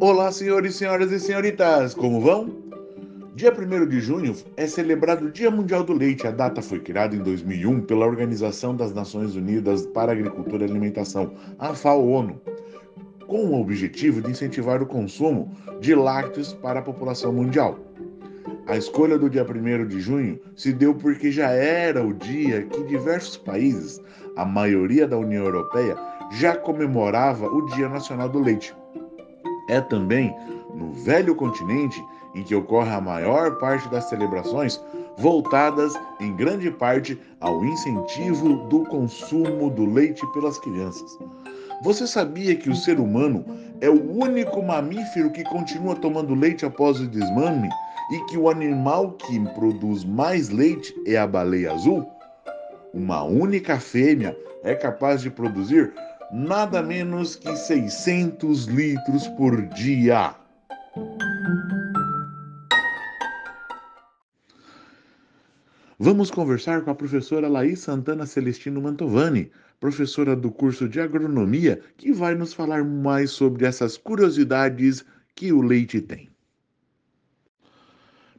Olá, senhores, senhoras e senhoritas, como vão? Dia 1 de junho é celebrado o Dia Mundial do Leite. A data foi criada em 2001 pela Organização das Nações Unidas para Agricultura e Alimentação, a FAO-ONU, com o objetivo de incentivar o consumo de lácteos para a população mundial. A escolha do dia 1 de junho se deu porque já era o dia que diversos países, a maioria da União Europeia, já comemorava o Dia Nacional do Leite. É também no velho continente em que ocorre a maior parte das celebrações, voltadas em grande parte ao incentivo do consumo do leite pelas crianças. Você sabia que o ser humano é o único mamífero que continua tomando leite após o desmame e que o animal que produz mais leite é a baleia azul? Uma única fêmea é capaz de produzir nada menos que 600 litros por dia. Vamos conversar com a professora Laís Santana Celestino Mantovani, professora do curso de agronomia, que vai nos falar mais sobre essas curiosidades que o leite tem.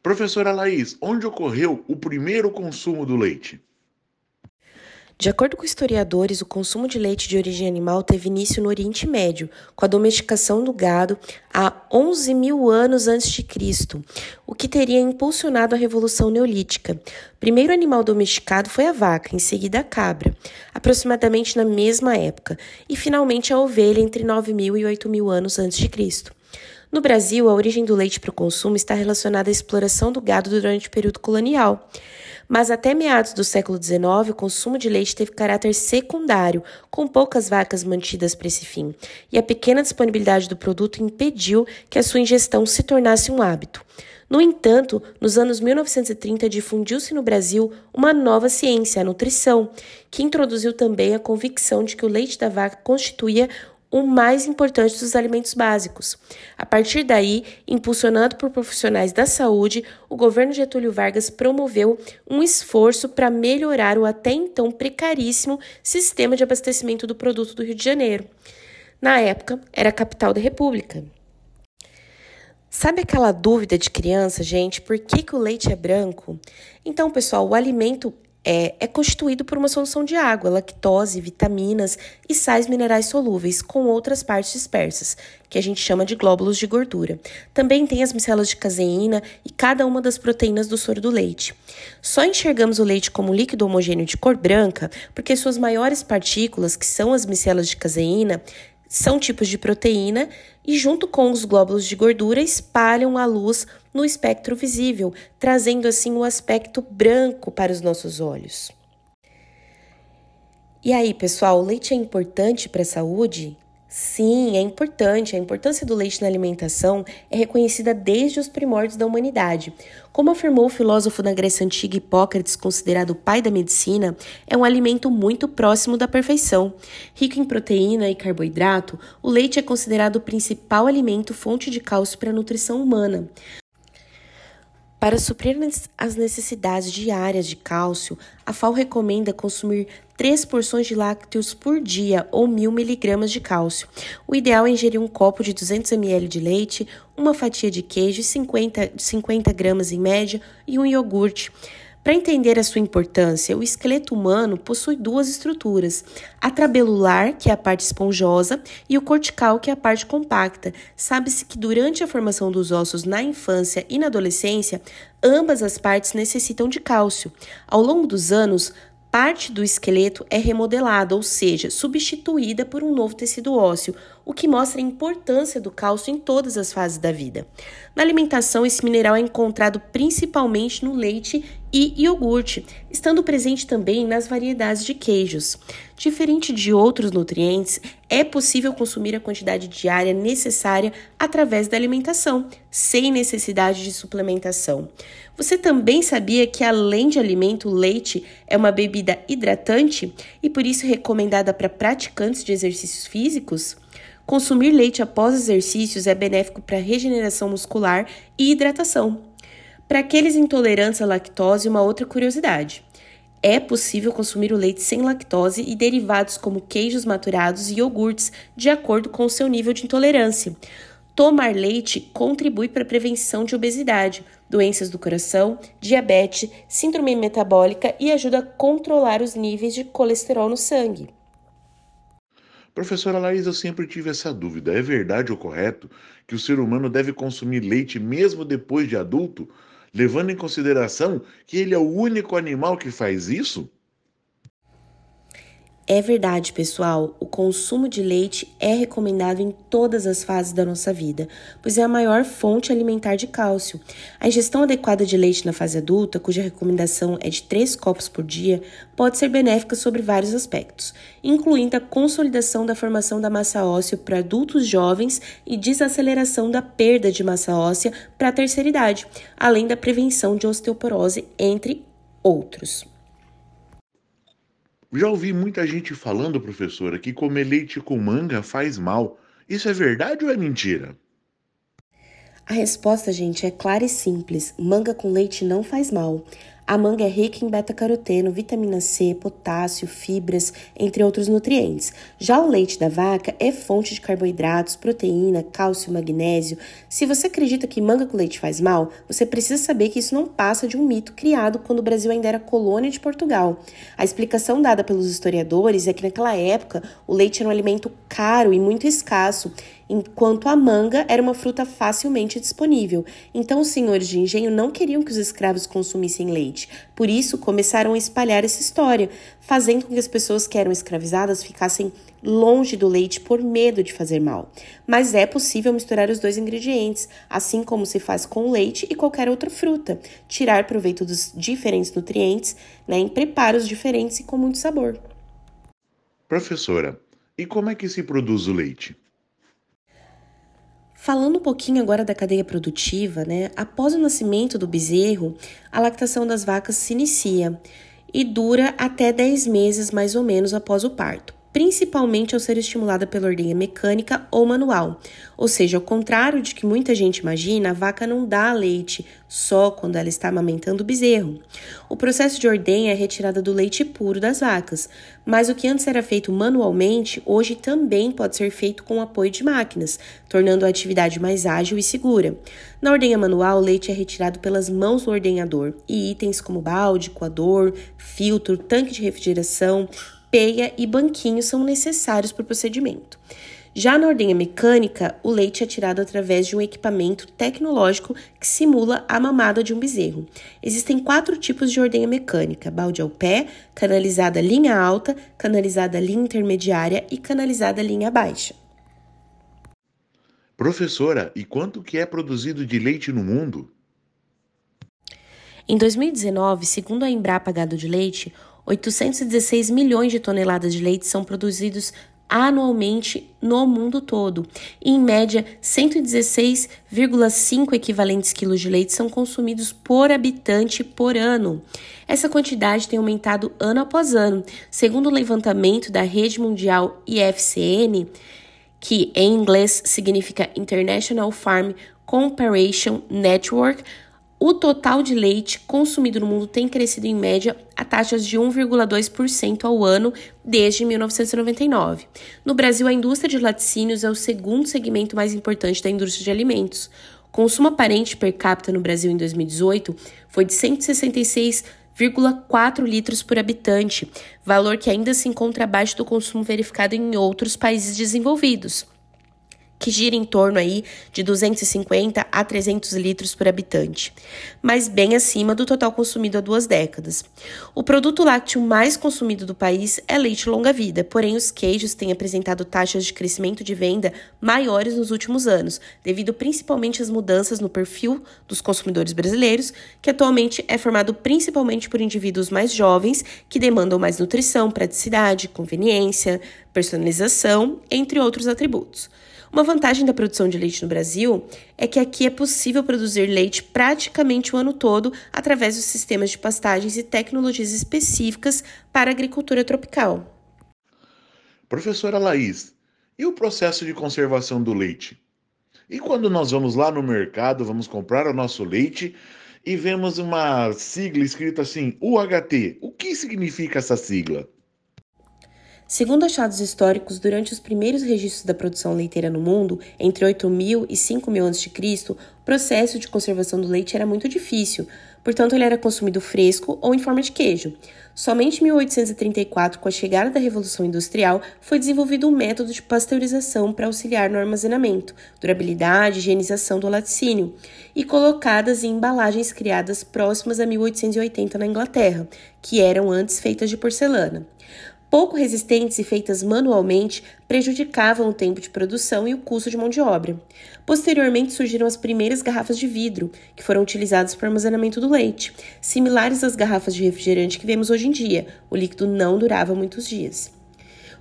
Professora Laís, onde ocorreu o primeiro consumo do leite? De acordo com historiadores, o consumo de leite de origem animal teve início no Oriente Médio, com a domesticação do gado há 11 mil anos antes de Cristo, o que teria impulsionado a Revolução Neolítica. O primeiro animal domesticado foi a vaca, em seguida a cabra, aproximadamente na mesma época, e finalmente a ovelha entre 9 mil e 8 mil anos antes de Cristo. No Brasil, a origem do leite para o consumo está relacionada à exploração do gado durante o período colonial. Mas até meados do século XIX, o consumo de leite teve caráter secundário, com poucas vacas mantidas para esse fim, e a pequena disponibilidade do produto impediu que a sua ingestão se tornasse um hábito. No entanto, nos anos 1930 difundiu-se no Brasil uma nova ciência, a nutrição, que introduziu também a convicção de que o leite da vaca constituía o mais importante dos alimentos básicos. A partir daí, impulsionado por profissionais da saúde, o governo Getúlio Vargas promoveu um esforço para melhorar o até então precaríssimo sistema de abastecimento do produto do Rio de Janeiro. Na época, era a capital da República. Sabe aquela dúvida de criança, gente? Por que, que o leite é branco? Então, pessoal, o alimento é, é constituído por uma solução de água, lactose, vitaminas e sais minerais solúveis, com outras partes dispersas, que a gente chama de glóbulos de gordura. Também tem as micelas de caseína e cada uma das proteínas do soro do leite. Só enxergamos o leite como líquido homogêneo de cor branca porque suas maiores partículas, que são as micelas de caseína, são tipos de proteína e, junto com os glóbulos de gordura, espalham a luz no espectro visível, trazendo assim o aspecto branco para os nossos olhos. E aí, pessoal, o leite é importante para a saúde? Sim, é importante. A importância do leite na alimentação é reconhecida desde os primórdios da humanidade. Como afirmou o filósofo da Grécia Antiga Hipócrates, considerado o pai da medicina, é um alimento muito próximo da perfeição. Rico em proteína e carboidrato, o leite é considerado o principal alimento fonte de cálcio para a nutrição humana. Para suprir as necessidades diárias de cálcio, a FAO recomenda consumir 3 porções de lácteos por dia ou 1000 miligramas de cálcio. O ideal é ingerir um copo de 200 ml de leite, uma fatia de queijo, 50, 50 gramas em média e um iogurte. Para entender a sua importância, o esqueleto humano possui duas estruturas: a trabelular, que é a parte esponjosa, e o cortical, que é a parte compacta. Sabe-se que durante a formação dos ossos na infância e na adolescência, ambas as partes necessitam de cálcio. Ao longo dos anos, parte do esqueleto é remodelada, ou seja, substituída por um novo tecido ósseo, o que mostra a importância do cálcio em todas as fases da vida. Na alimentação, esse mineral é encontrado principalmente no leite e iogurte, estando presente também nas variedades de queijos. Diferente de outros nutrientes, é possível consumir a quantidade diária necessária através da alimentação, sem necessidade de suplementação. Você também sabia que, além de alimento, o leite é uma bebida hidratante e por isso recomendada para praticantes de exercícios físicos? Consumir leite após exercícios é benéfico para regeneração muscular e hidratação. Para aqueles intolerantes à lactose, uma outra curiosidade. É possível consumir o leite sem lactose e derivados como queijos maturados e iogurtes, de acordo com o seu nível de intolerância. Tomar leite contribui para a prevenção de obesidade, doenças do coração, diabetes, síndrome metabólica e ajuda a controlar os níveis de colesterol no sangue. Professora Laís, eu sempre tive essa dúvida. É verdade ou correto que o ser humano deve consumir leite mesmo depois de adulto, levando em consideração que ele é o único animal que faz isso? É verdade, pessoal, o consumo de leite é recomendado em todas as fases da nossa vida, pois é a maior fonte alimentar de cálcio. A ingestão adequada de leite na fase adulta, cuja recomendação é de 3 copos por dia, pode ser benéfica sobre vários aspectos, incluindo a consolidação da formação da massa óssea para adultos jovens e desaceleração da perda de massa óssea para a terceira idade, além da prevenção de osteoporose, entre outros. Já ouvi muita gente falando, professora, que comer leite com manga faz mal. Isso é verdade ou é mentira? A resposta, gente, é clara e simples. Manga com leite não faz mal. A manga é rica em beta-caroteno, vitamina C, potássio, fibras, entre outros nutrientes. Já o leite da vaca é fonte de carboidratos, proteína, cálcio, magnésio. Se você acredita que manga com leite faz mal, você precisa saber que isso não passa de um mito criado quando o Brasil ainda era colônia de Portugal. A explicação dada pelos historiadores é que naquela época o leite era um alimento caro e muito escasso enquanto a manga era uma fruta facilmente disponível. Então, os senhores de engenho não queriam que os escravos consumissem leite. Por isso, começaram a espalhar essa história, fazendo com que as pessoas que eram escravizadas ficassem longe do leite por medo de fazer mal. Mas é possível misturar os dois ingredientes, assim como se faz com leite e qualquer outra fruta, tirar proveito dos diferentes nutrientes né, em preparos diferentes e com muito sabor. Professora, e como é que se produz o leite? Falando um pouquinho agora da cadeia produtiva, né? Após o nascimento do bezerro, a lactação das vacas se inicia e dura até 10 meses mais ou menos após o parto principalmente ao ser estimulada pela ordenha mecânica ou manual. Ou seja, ao contrário de que muita gente imagina, a vaca não dá leite só quando ela está amamentando o bezerro. O processo de ordenha é retirada do leite puro das vacas, mas o que antes era feito manualmente, hoje também pode ser feito com o apoio de máquinas, tornando a atividade mais ágil e segura. Na ordenha manual, o leite é retirado pelas mãos do ordenhador e itens como balde, coador, filtro, tanque de refrigeração, peia e banquinho são necessários para o procedimento. Já na ordenha mecânica, o leite é tirado através de um equipamento tecnológico que simula a mamada de um bezerro. Existem quatro tipos de ordenha mecânica: balde ao pé, canalizada linha alta, canalizada linha intermediária e canalizada linha baixa. Professora, e quanto que é produzido de leite no mundo? Em 2019, segundo a Embrapa Gado de Leite, 816 milhões de toneladas de leite são produzidos anualmente no mundo todo. E, em média, 116,5 equivalentes quilos de leite são consumidos por habitante por ano. Essa quantidade tem aumentado ano após ano. Segundo o levantamento da rede mundial IFCN, que em inglês significa International Farm Comparison Network, o total de leite consumido no mundo tem crescido em média a taxas de 1,2% ao ano desde 1999. No Brasil, a indústria de laticínios é o segundo segmento mais importante da indústria de alimentos. O consumo aparente per capita no Brasil em 2018 foi de 166,4 litros por habitante, valor que ainda se encontra abaixo do consumo verificado em outros países desenvolvidos que gira em torno aí de 250 a 300 litros por habitante, mas bem acima do total consumido há duas décadas. O produto lácteo mais consumido do país é leite longa-vida, porém os queijos têm apresentado taxas de crescimento de venda maiores nos últimos anos, devido principalmente às mudanças no perfil dos consumidores brasileiros, que atualmente é formado principalmente por indivíduos mais jovens que demandam mais nutrição, praticidade, conveniência, personalização, entre outros atributos. Uma vantagem da produção de leite no Brasil é que aqui é possível produzir leite praticamente o ano todo através dos sistemas de pastagens e tecnologias específicas para a agricultura tropical. Professora Laís, e o processo de conservação do leite? E quando nós vamos lá no mercado, vamos comprar o nosso leite e vemos uma sigla escrita assim, UHT. O que significa essa sigla? Segundo achados históricos, durante os primeiros registros da produção leiteira no mundo, entre 8.000 e 5.000 a.C., o processo de conservação do leite era muito difícil, portanto, ele era consumido fresco ou em forma de queijo. Somente em 1834, com a chegada da Revolução Industrial, foi desenvolvido um método de pasteurização para auxiliar no armazenamento, durabilidade e higienização do laticínio, e colocadas em embalagens criadas próximas a 1880 na Inglaterra, que eram antes feitas de porcelana pouco resistentes e feitas manualmente, prejudicavam o tempo de produção e o custo de mão de obra. Posteriormente surgiram as primeiras garrafas de vidro, que foram utilizadas para armazenamento do leite, similares às garrafas de refrigerante que vemos hoje em dia. O líquido não durava muitos dias.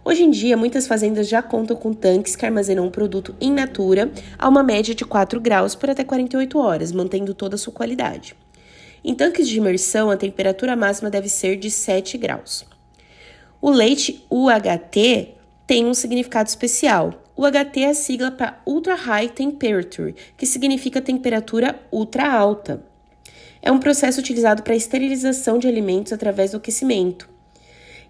Hoje em dia, muitas fazendas já contam com tanques que armazenam o produto in natura a uma média de 4 graus por até 48 horas, mantendo toda a sua qualidade. Em tanques de imersão, a temperatura máxima deve ser de 7 graus. O leite UHT tem um significado especial. O HT é a sigla para Ultra High Temperature, que significa temperatura ultra alta. É um processo utilizado para esterilização de alimentos através do aquecimento.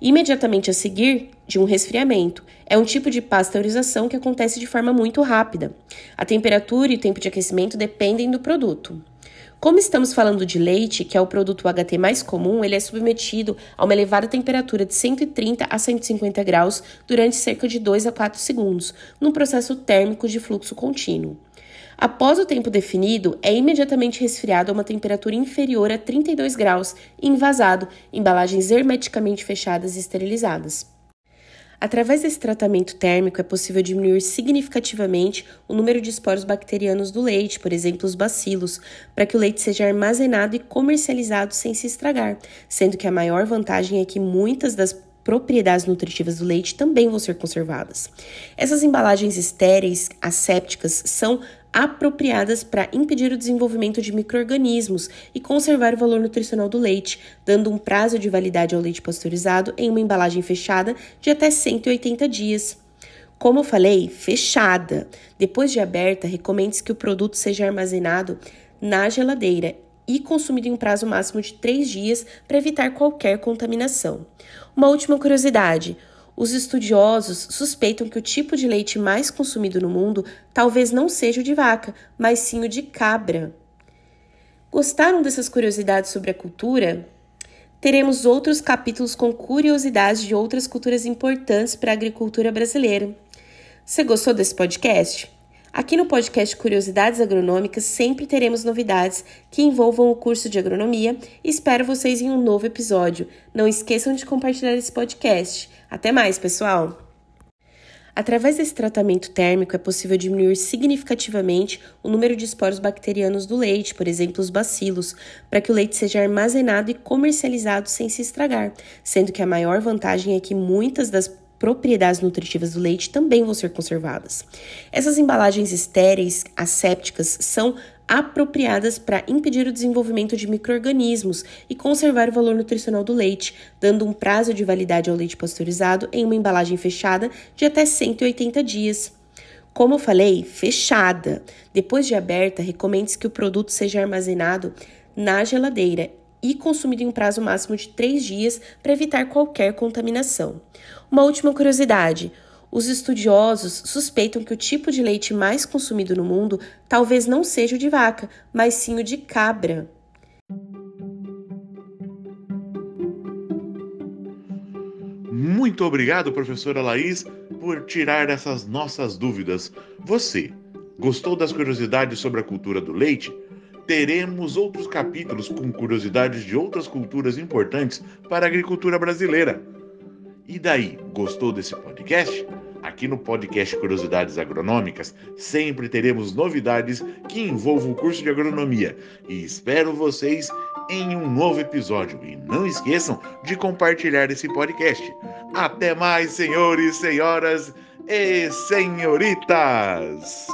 Imediatamente a seguir de um resfriamento, é um tipo de pasteurização que acontece de forma muito rápida. A temperatura e o tempo de aquecimento dependem do produto. Como estamos falando de leite, que é o produto HT mais comum, ele é submetido a uma elevada temperatura de 130 a 150 graus durante cerca de 2 a 4 segundos, num processo térmico de fluxo contínuo. Após o tempo definido, é imediatamente resfriado a uma temperatura inferior a 32 graus e envasado em embalagens hermeticamente fechadas e esterilizadas. Através desse tratamento térmico, é possível diminuir significativamente o número de esporos bacterianos do leite, por exemplo, os bacilos, para que o leite seja armazenado e comercializado sem se estragar, sendo que a maior vantagem é que muitas das propriedades nutritivas do leite também vão ser conservadas. Essas embalagens estéreis, assépticas, são apropriadas para impedir o desenvolvimento de microrganismos e conservar o valor nutricional do leite, dando um prazo de validade ao leite pasteurizado em uma embalagem fechada de até 180 dias. Como eu falei, fechada. Depois de aberta, recomende-se que o produto seja armazenado na geladeira e consumido em um prazo máximo de 3 dias para evitar qualquer contaminação. Uma última curiosidade: os estudiosos suspeitam que o tipo de leite mais consumido no mundo talvez não seja o de vaca, mas sim o de cabra. Gostaram dessas curiosidades sobre a cultura? Teremos outros capítulos com curiosidades de outras culturas importantes para a agricultura brasileira. Você gostou desse podcast? Aqui no podcast Curiosidades Agronômicas sempre teremos novidades que envolvam o curso de agronomia espero vocês em um novo episódio. Não esqueçam de compartilhar esse podcast. Até mais, pessoal! Através desse tratamento térmico é possível diminuir significativamente o número de esporos bacterianos do leite, por exemplo, os bacilos, para que o leite seja armazenado e comercializado sem se estragar, sendo que a maior vantagem é que muitas das propriedades nutritivas do leite também vão ser conservadas. Essas embalagens estéreis, assépticas, são apropriadas para impedir o desenvolvimento de microrganismos e conservar o valor nutricional do leite, dando um prazo de validade ao leite pasteurizado em uma embalagem fechada de até 180 dias. Como eu falei, fechada. Depois de aberta, recomende-se que o produto seja armazenado na geladeira e consumido em um prazo máximo de 3 dias para evitar qualquer contaminação. Uma última curiosidade: os estudiosos suspeitam que o tipo de leite mais consumido no mundo talvez não seja o de vaca, mas sim o de cabra. Muito obrigado, professora Laís, por tirar essas nossas dúvidas. Você gostou das curiosidades sobre a cultura do leite? Teremos outros capítulos com curiosidades de outras culturas importantes para a agricultura brasileira. E daí, gostou desse podcast? Aqui no podcast Curiosidades Agronômicas sempre teremos novidades que envolvam o curso de agronomia e espero vocês em um novo episódio. E não esqueçam de compartilhar esse podcast. Até mais, senhores, senhoras e senhoritas!